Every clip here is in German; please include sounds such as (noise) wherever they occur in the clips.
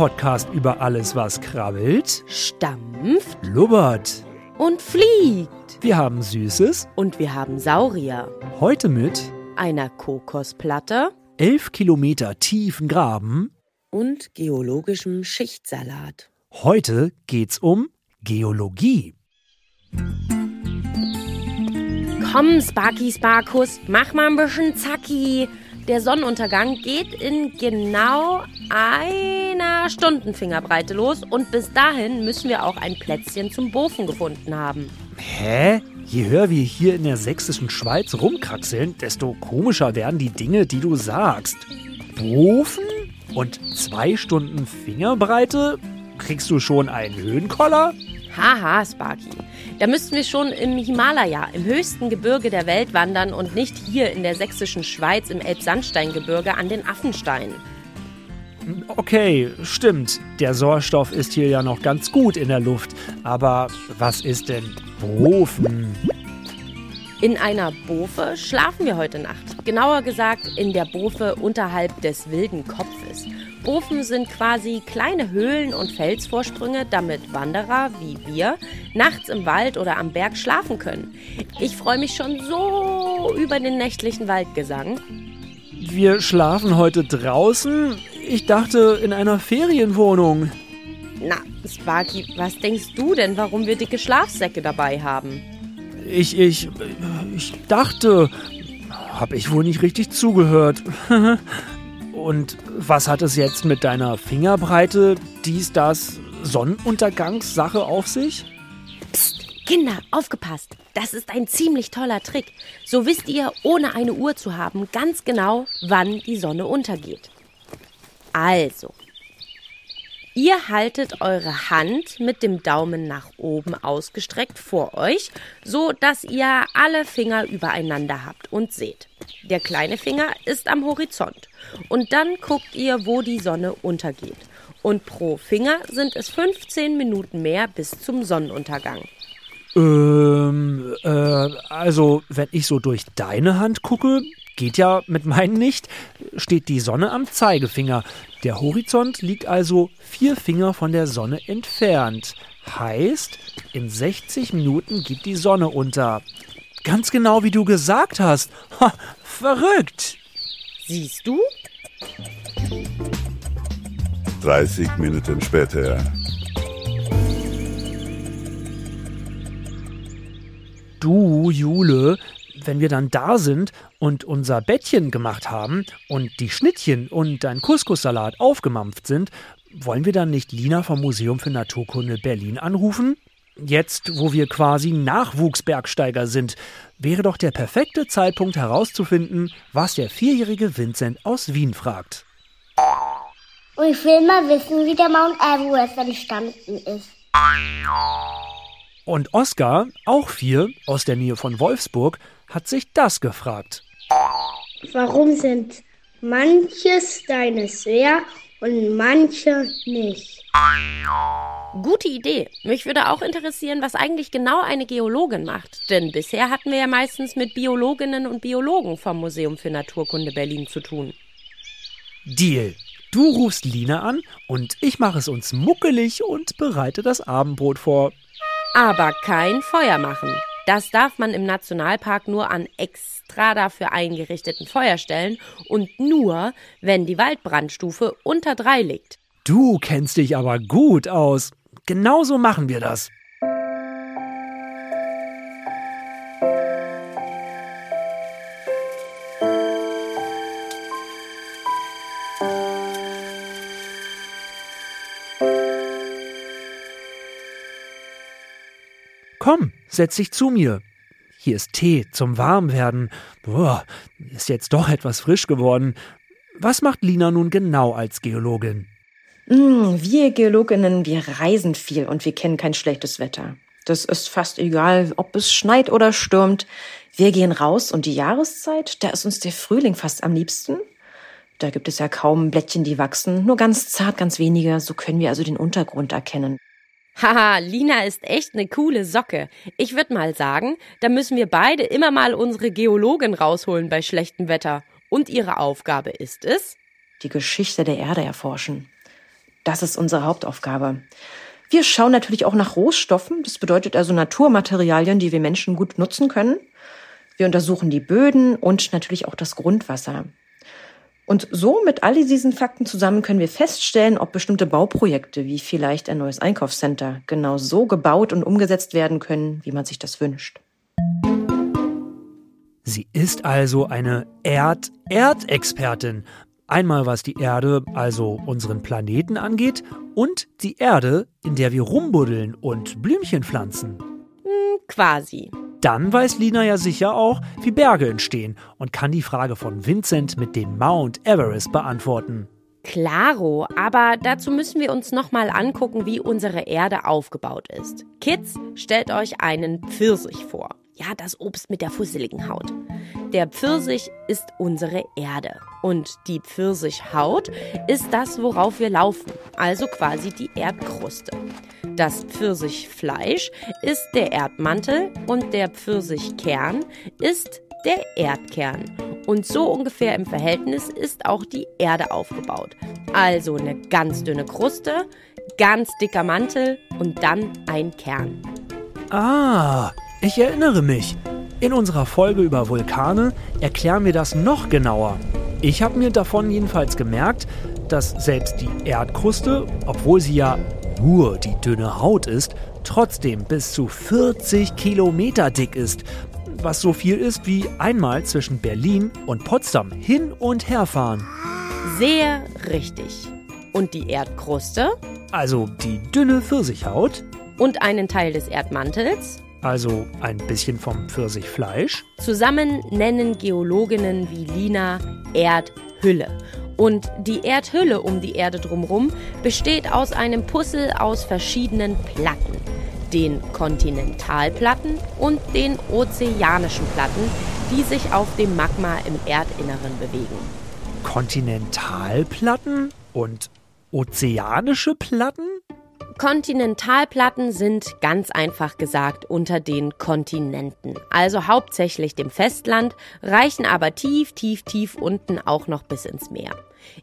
Podcast über alles, was krabbelt, stampft blubbert. und fliegt. Wir haben Süßes, Und wir haben Saurier, heute mit einer Kokosplatte 11 Kilometer tiefen Graben. und geologischem Schichtsalat. Heute geht's um Geologie. Komm, Sparky Sparkus, mach mal ein bisschen Zacki. Der Sonnenuntergang geht in genau einer Stundenfingerbreite los und bis dahin müssen wir auch ein Plätzchen zum Bofen gefunden haben. Hä? Je höher wir hier in der sächsischen Schweiz rumkraxeln, desto komischer werden die Dinge, die du sagst. Bofen? Und zwei Stunden Fingerbreite? Kriegst du schon einen Höhenkoller? Haha, Sparky. Da müssten wir schon im Himalaya, im höchsten Gebirge der Welt wandern und nicht hier in der sächsischen Schweiz im Elbsandsteingebirge an den Affensteinen. Okay, stimmt. Der Sauerstoff ist hier ja noch ganz gut in der Luft. Aber was ist denn Bofen? In einer Bofe schlafen wir heute Nacht. Genauer gesagt in der Bofe unterhalb des wilden Kopfes. Bofen sind quasi kleine Höhlen und Felsvorsprünge, damit Wanderer wie wir nachts im Wald oder am Berg schlafen können. Ich freue mich schon so über den nächtlichen Waldgesang. Wir schlafen heute draußen? Ich dachte in einer Ferienwohnung. Na, Sparky, was denkst du denn, warum wir dicke Schlafsäcke dabei haben? Ich, ich, ich dachte, hab ich wohl nicht richtig zugehört. (laughs) Und was hat es jetzt mit deiner Fingerbreite, dies, das, Sonnenuntergangssache auf sich? Psst, Kinder, aufgepasst. Das ist ein ziemlich toller Trick. So wisst ihr, ohne eine Uhr zu haben, ganz genau, wann die Sonne untergeht. Also, ihr haltet eure Hand mit dem Daumen nach oben ausgestreckt vor euch, so dass ihr alle Finger übereinander habt und seht. Der kleine Finger ist am Horizont. Und dann guckt ihr, wo die Sonne untergeht. Und pro Finger sind es 15 Minuten mehr bis zum Sonnenuntergang. Ähm, äh, also, wenn ich so durch deine Hand gucke, geht ja mit meinen nicht, steht die Sonne am Zeigefinger. Der Horizont liegt also vier Finger von der Sonne entfernt. Heißt, in 60 Minuten geht die Sonne unter. Ganz genau wie du gesagt hast. Ha, verrückt. Siehst du? 30 Minuten später. Du, Jule, wenn wir dann da sind und unser Bettchen gemacht haben und die Schnittchen und dein Couscous-Salat aufgemampft sind, wollen wir dann nicht Lina vom Museum für Naturkunde Berlin anrufen? Jetzt, wo wir quasi Nachwuchsbergsteiger sind, wäre doch der perfekte Zeitpunkt herauszufinden, was der vierjährige Vincent aus Wien fragt. Und ich will mal wissen, wie der Mount Everest entstanden ist. Und Oskar, auch vier, aus der Nähe von Wolfsburg, hat sich das gefragt. Warum sind manche Steine schwer und manche nicht? Gute Idee. Mich würde auch interessieren, was eigentlich genau eine Geologin macht. Denn bisher hatten wir ja meistens mit Biologinnen und Biologen vom Museum für Naturkunde Berlin zu tun. Deal. Du rufst Lina an und ich mache es uns muckelig und bereite das Abendbrot vor. Aber kein Feuer machen. Das darf man im Nationalpark nur an extra dafür eingerichteten Feuerstellen und nur, wenn die Waldbrandstufe unter drei liegt. Du kennst dich aber gut aus. Genauso machen wir das. Setz dich zu mir. Hier ist Tee zum Warmwerden. Boah, ist jetzt doch etwas frisch geworden. Was macht Lina nun genau als Geologin? Mm, Wir Geologinnen, wir reisen viel und wir kennen kein schlechtes Wetter. Das ist fast egal, ob es schneit oder stürmt. Wir gehen raus und die Jahreszeit, da ist uns der Frühling fast am liebsten. Da gibt es ja kaum Blättchen, die wachsen, nur ganz zart, ganz wenige, so können wir also den Untergrund erkennen. Haha, Lina ist echt eine coole Socke. Ich würde mal sagen, da müssen wir beide immer mal unsere Geologin rausholen bei schlechtem Wetter. Und ihre Aufgabe ist es? Die Geschichte der Erde erforschen. Das ist unsere Hauptaufgabe. Wir schauen natürlich auch nach Rohstoffen, das bedeutet also Naturmaterialien, die wir Menschen gut nutzen können. Wir untersuchen die Böden und natürlich auch das Grundwasser. Und so mit all diesen Fakten zusammen können wir feststellen, ob bestimmte Bauprojekte, wie vielleicht ein neues Einkaufscenter, genau so gebaut und umgesetzt werden können, wie man sich das wünscht. Sie ist also eine Erd-Erdexpertin. Einmal was die Erde, also unseren Planeten angeht, und die Erde, in der wir rumbuddeln und Blümchen pflanzen. Quasi. Dann weiß Lina ja sicher auch, wie Berge entstehen und kann die Frage von Vincent mit dem Mount Everest beantworten. Klaro, aber dazu müssen wir uns nochmal angucken, wie unsere Erde aufgebaut ist. Kids, stellt euch einen Pfirsich vor. Ja, das Obst mit der fusseligen Haut. Der Pfirsich ist unsere Erde. Und die Pfirsichhaut ist das, worauf wir laufen, also quasi die Erdkruste. Das Pfirsichfleisch ist der Erdmantel und der Pfirsichkern ist der Erdkern. Und so ungefähr im Verhältnis ist auch die Erde aufgebaut. Also eine ganz dünne Kruste, ganz dicker Mantel und dann ein Kern. Ah, ich erinnere mich. In unserer Folge über Vulkane erklären wir das noch genauer. Ich habe mir davon jedenfalls gemerkt, dass selbst die Erdkruste, obwohl sie ja nur die dünne Haut ist, trotzdem bis zu 40 Kilometer dick ist. Was so viel ist wie einmal zwischen Berlin und Potsdam hin und her fahren. Sehr richtig. Und die Erdkruste Also die dünne Pfirsichhaut, und einen Teil des Erdmantels also ein bisschen vom Pfirsichfleisch, zusammen nennen Geologinnen wie Lina Erdhülle. Und die Erdhülle um die Erde drumherum besteht aus einem Puzzle aus verschiedenen Platten. Den Kontinentalplatten und den ozeanischen Platten, die sich auf dem Magma im Erdinneren bewegen. Kontinentalplatten und ozeanische Platten? Kontinentalplatten sind ganz einfach gesagt unter den Kontinenten, also hauptsächlich dem Festland, reichen aber tief, tief, tief unten auch noch bis ins Meer.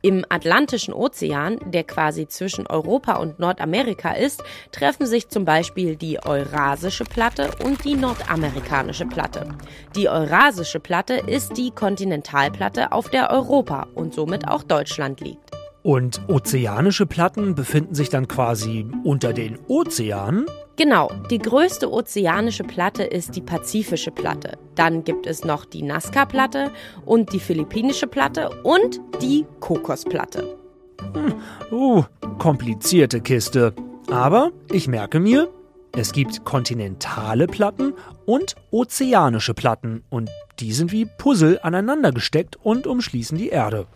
Im Atlantischen Ozean, der quasi zwischen Europa und Nordamerika ist, treffen sich zum Beispiel die Eurasische Platte und die Nordamerikanische Platte. Die Eurasische Platte ist die Kontinentalplatte, auf der Europa und somit auch Deutschland liegt. Und ozeanische Platten befinden sich dann quasi unter den Ozeanen? Genau, die größte ozeanische Platte ist die Pazifische Platte. Dann gibt es noch die Nazca-Platte und die Philippinische Platte und die Kokosplatte. Uh, komplizierte Kiste. Aber ich merke mir, es gibt kontinentale Platten und ozeanische Platten. Und die sind wie Puzzle aneinander gesteckt und umschließen die Erde.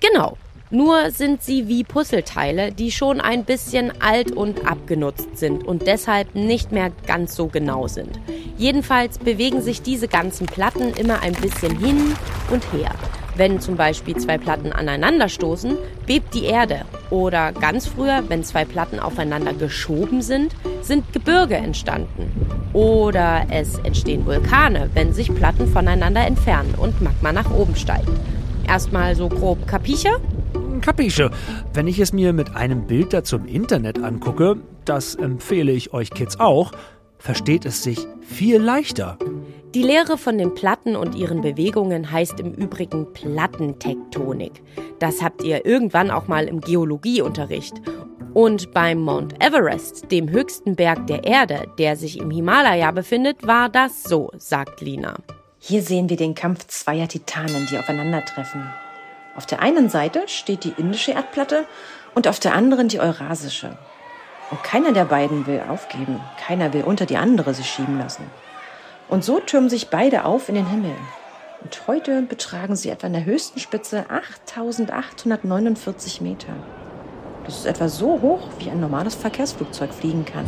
Genau. Nur sind sie wie Puzzleteile, die schon ein bisschen alt und abgenutzt sind und deshalb nicht mehr ganz so genau sind. Jedenfalls bewegen sich diese ganzen Platten immer ein bisschen hin und her. Wenn zum Beispiel zwei Platten aneinanderstoßen, bebt die Erde. Oder ganz früher, wenn zwei Platten aufeinander geschoben sind, sind Gebirge entstanden. Oder es entstehen Vulkane, wenn sich Platten voneinander entfernen und Magma nach oben steigt. Erstmal so grob Kapiche? Kapische. Wenn ich es mir mit einem Bild dazu im Internet angucke, das empfehle ich euch Kids auch, versteht es sich viel leichter. Die Lehre von den Platten und ihren Bewegungen heißt im Übrigen Plattentektonik. Das habt ihr irgendwann auch mal im Geologieunterricht. Und beim Mount Everest, dem höchsten Berg der Erde, der sich im Himalaya befindet, war das so, sagt Lina. Hier sehen wir den Kampf zweier Titanen, die aufeinandertreffen. Auf der einen Seite steht die indische Erdplatte und auf der anderen die eurasische. Und keiner der beiden will aufgeben, keiner will unter die andere sich schieben lassen. Und so türmen sich beide auf in den Himmel. Und heute betragen sie etwa an der höchsten Spitze 8849 Meter. Das ist etwa so hoch, wie ein normales Verkehrsflugzeug fliegen kann.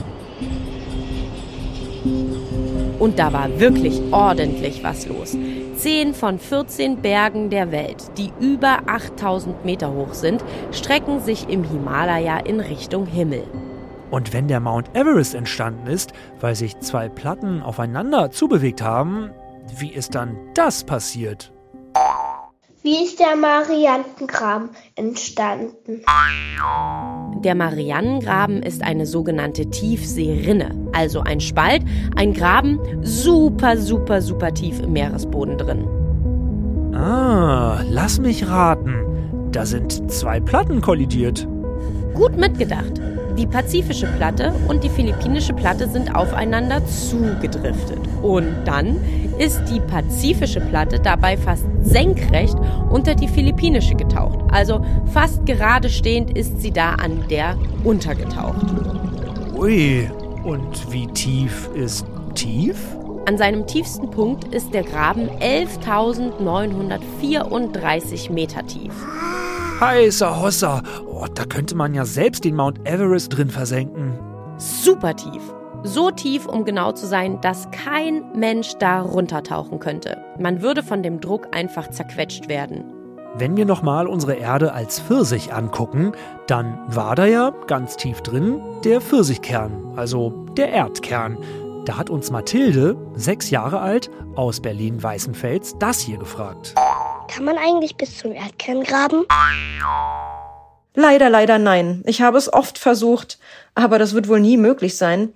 Und da war wirklich ordentlich was los. Zehn von 14 Bergen der Welt, die über 8000 Meter hoch sind, strecken sich im Himalaya in Richtung Himmel. Und wenn der Mount Everest entstanden ist, weil sich zwei Platten aufeinander zubewegt haben, wie ist dann das passiert? Wie ist der Marianengraben entstanden? Der Marianengraben ist eine sogenannte Tiefseerinne, also ein Spalt, ein Graben super, super, super tief im Meeresboden drin. Ah, lass mich raten. Da sind zwei Platten kollidiert. Gut mitgedacht. Die pazifische Platte und die philippinische Platte sind aufeinander zugedriftet. Und dann ist die pazifische Platte dabei fast senkrecht unter die philippinische getaucht. Also fast gerade stehend ist sie da an der untergetaucht. Ui, und wie tief ist tief? An seinem tiefsten Punkt ist der Graben 11.934 Meter tief. Heißer Hossa. Oh, da könnte man ja selbst den Mount Everest drin versenken. Super tief. So tief, um genau zu sein, dass kein Mensch da runtertauchen könnte. Man würde von dem Druck einfach zerquetscht werden. Wenn wir nochmal unsere Erde als Pfirsich angucken, dann war da ja ganz tief drin der Pfirsichkern, also der Erdkern. Da hat uns Mathilde, sechs Jahre alt, aus Berlin-Weißenfels, das hier gefragt. Kann man eigentlich bis zum Erdkern graben? Leider, leider nein. Ich habe es oft versucht, aber das wird wohl nie möglich sein.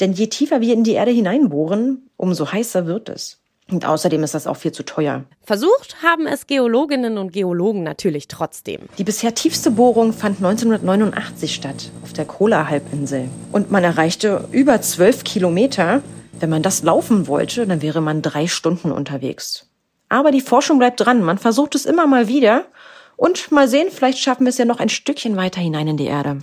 Denn je tiefer wir in die Erde hineinbohren, umso heißer wird es. Und außerdem ist das auch viel zu teuer. Versucht haben es Geologinnen und Geologen natürlich trotzdem. Die bisher tiefste Bohrung fand 1989 statt, auf der Kola-Halbinsel. Und man erreichte über 12 Kilometer. Wenn man das laufen wollte, dann wäre man drei Stunden unterwegs. Aber die Forschung bleibt dran. Man versucht es immer mal wieder. Und mal sehen, vielleicht schaffen wir es ja noch ein Stückchen weiter hinein in die Erde.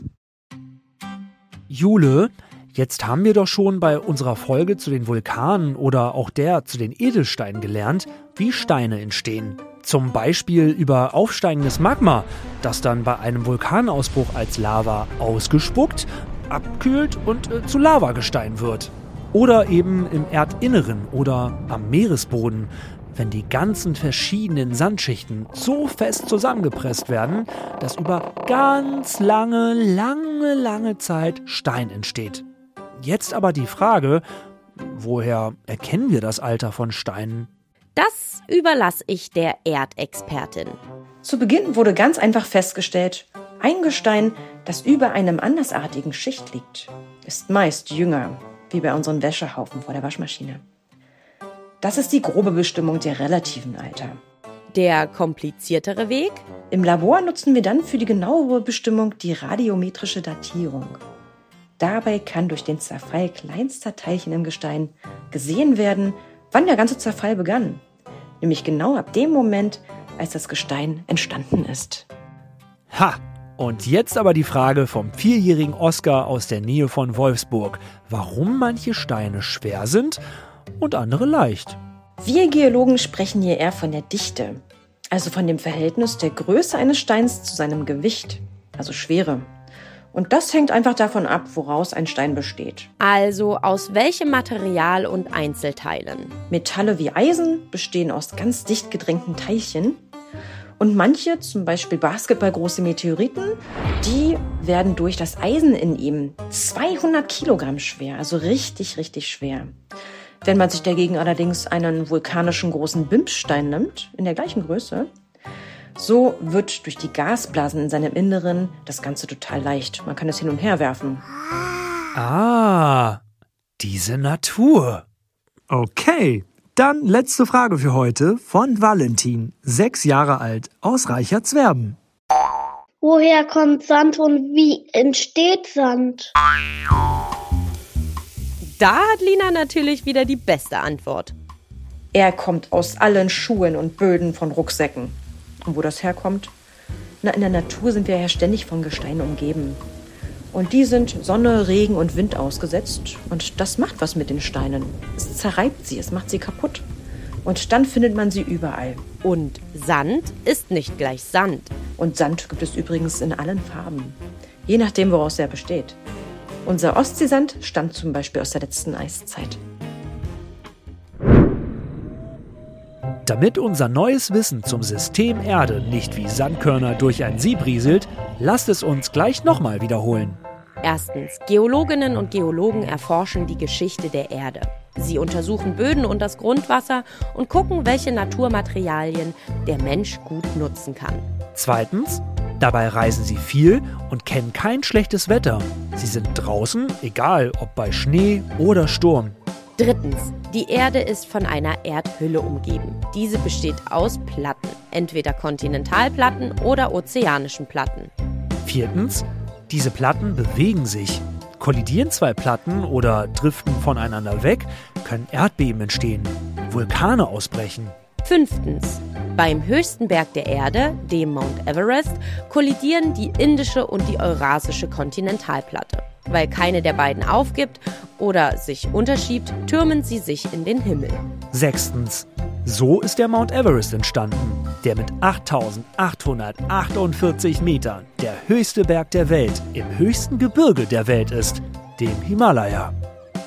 Jule, jetzt haben wir doch schon bei unserer Folge zu den Vulkanen oder auch der zu den Edelsteinen gelernt, wie Steine entstehen. Zum Beispiel über aufsteigendes Magma, das dann bei einem Vulkanausbruch als Lava ausgespuckt, abkühlt und äh, zu Lavagestein wird. Oder eben im Erdinneren oder am Meeresboden, wenn die ganzen verschiedenen Sandschichten so fest zusammengepresst werden, dass über ganz lange, lange, lange Zeit Stein entsteht. Jetzt aber die Frage, woher erkennen wir das Alter von Steinen? Das überlasse ich der Erdexpertin. Zu Beginn wurde ganz einfach festgestellt, ein Gestein, das über einem andersartigen Schicht liegt, ist meist jünger, wie bei unseren Wäschehaufen vor der Waschmaschine. Das ist die grobe Bestimmung der relativen Alter. Der kompliziertere Weg? Im Labor nutzen wir dann für die genauere Bestimmung die radiometrische Datierung. Dabei kann durch den Zerfall kleinster Teilchen im Gestein gesehen werden, wann der ganze Zerfall begann. Nämlich genau ab dem Moment, als das Gestein entstanden ist. Ha! Und jetzt aber die Frage vom vierjährigen Oskar aus der Nähe von Wolfsburg, warum manche Steine schwer sind und andere leicht. Wir Geologen sprechen hier eher von der Dichte, also von dem Verhältnis der Größe eines Steins zu seinem Gewicht, also Schwere. Und das hängt einfach davon ab, woraus ein Stein besteht. Also aus welchem Material und Einzelteilen? Metalle wie Eisen bestehen aus ganz dicht gedrängten Teilchen. Und manche, zum Beispiel basketballgroße Meteoriten, die werden durch das Eisen in ihm 200 Kilogramm schwer, also richtig, richtig schwer. Wenn man sich dagegen allerdings einen vulkanischen großen Bimsstein nimmt, in der gleichen Größe, so wird durch die Gasblasen in seinem Inneren das Ganze total leicht. Man kann es hin und her werfen. Ah, diese Natur. Okay, dann letzte Frage für heute von Valentin, sechs Jahre alt, aus Reichertswerben. Woher kommt Sand und wie entsteht Sand? Da hat Lina natürlich wieder die beste Antwort. Er kommt aus allen Schuhen und Böden von Rucksäcken. Und wo das herkommt? Na, in der Natur sind wir ja ständig von Gestein umgeben. Und die sind Sonne, Regen und Wind ausgesetzt. Und das macht was mit den Steinen. Es zerreibt sie, es macht sie kaputt. Und dann findet man sie überall. Und Sand ist nicht gleich Sand. Und Sand gibt es übrigens in allen Farben. Je nachdem, woraus er besteht. Unser Ostseesand stammt zum Beispiel aus der letzten Eiszeit. Damit unser neues Wissen zum System Erde nicht wie Sandkörner durch ein Sieb rieselt, lasst es uns gleich nochmal wiederholen. Erstens, Geologinnen und Geologen erforschen die Geschichte der Erde. Sie untersuchen Böden und das Grundwasser und gucken, welche Naturmaterialien der Mensch gut nutzen kann. Zweitens, dabei reisen sie viel und kennen kein schlechtes Wetter. Sie sind draußen, egal ob bei Schnee oder Sturm. Drittens, die Erde ist von einer Erdhülle umgeben. Diese besteht aus Platten, entweder Kontinentalplatten oder ozeanischen Platten. Viertens, diese Platten bewegen sich. Kollidieren zwei Platten oder driften voneinander weg, können Erdbeben entstehen, Vulkane ausbrechen. Fünftens, beim höchsten Berg der Erde, dem Mount Everest, kollidieren die indische und die eurasische Kontinentalplatte. Weil keine der beiden aufgibt oder sich unterschiebt, türmen sie sich in den Himmel. Sechstens, so ist der Mount Everest entstanden, der mit 8848 Metern der höchste Berg der Welt im höchsten Gebirge der Welt ist, dem Himalaya.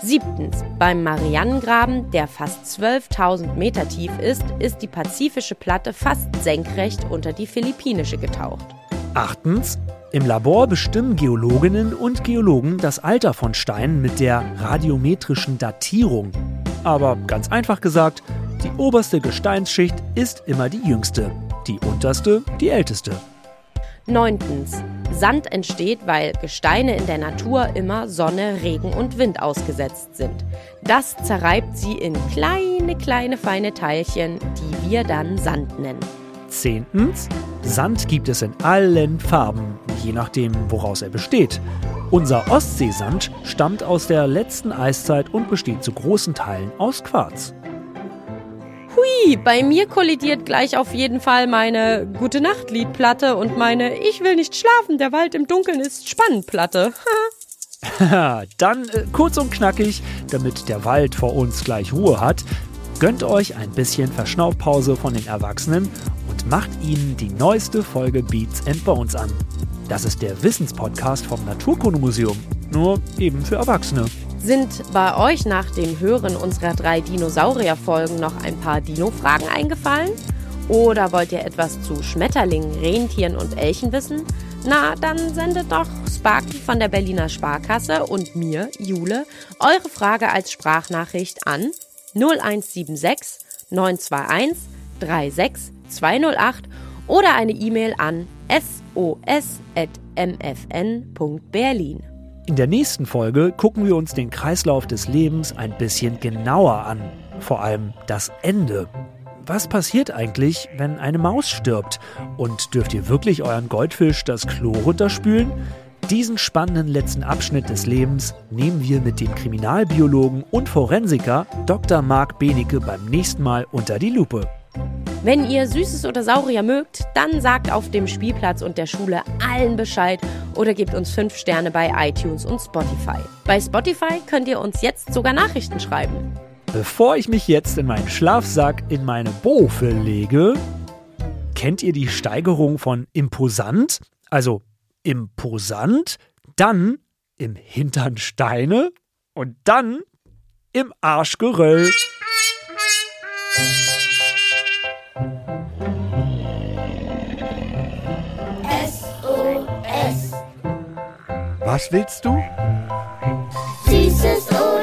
Siebtens, beim Marianengraben, der fast 12.000 Meter tief ist, ist die pazifische Platte fast senkrecht unter die philippinische getaucht. Achtens, im Labor bestimmen Geologinnen und Geologen das Alter von Steinen mit der radiometrischen Datierung. Aber ganz einfach gesagt, die oberste Gesteinsschicht ist immer die jüngste, die unterste die älteste. Neuntens, Sand entsteht, weil Gesteine in der Natur immer Sonne, Regen und Wind ausgesetzt sind. Das zerreibt sie in kleine, kleine, feine Teilchen, die wir dann Sand nennen. Zehntens, Sand gibt es in allen Farben, je nachdem, woraus er besteht. Unser Ostseesand stammt aus der letzten Eiszeit und besteht zu großen Teilen aus Quarz. Hui, bei mir kollidiert gleich auf jeden Fall meine Gute Nacht Liedplatte und meine Ich will nicht schlafen, der Wald im Dunkeln ist spannend Platte. (laughs) Dann äh, kurz und knackig, damit der Wald vor uns gleich Ruhe hat, gönnt euch ein bisschen Verschnaufpause von den Erwachsenen und macht ihnen die neueste Folge Beats and Bones an. Das ist der Wissenspodcast vom Naturkundemuseum, nur eben für Erwachsene. Sind bei euch nach dem Hören unserer drei Dinosaurier-Folgen noch ein paar Dino-Fragen eingefallen? Oder wollt ihr etwas zu Schmetterlingen, Rentieren und Elchen wissen? Na, dann sendet doch Sparky von der Berliner Sparkasse und mir, Jule, eure Frage als Sprachnachricht an 0176 921 36 208 oder eine E-Mail an sos.mfn.berlin. In der nächsten Folge gucken wir uns den Kreislauf des Lebens ein bisschen genauer an. Vor allem das Ende. Was passiert eigentlich, wenn eine Maus stirbt? Und dürft ihr wirklich euren Goldfisch das Klo runterspülen? Diesen spannenden letzten Abschnitt des Lebens nehmen wir mit dem Kriminalbiologen und Forensiker Dr. Marc Benecke beim nächsten Mal unter die Lupe. Wenn ihr Süßes oder Saurier mögt, dann sagt auf dem Spielplatz und der Schule allen Bescheid oder gebt uns 5 Sterne bei iTunes und Spotify. Bei Spotify könnt ihr uns jetzt sogar Nachrichten schreiben. Bevor ich mich jetzt in meinen Schlafsack in meine Bofe lege, kennt ihr die Steigerung von imposant, also imposant, dann im Hintern Steine und dann im Arsch Was willst du? Süßes Ohr.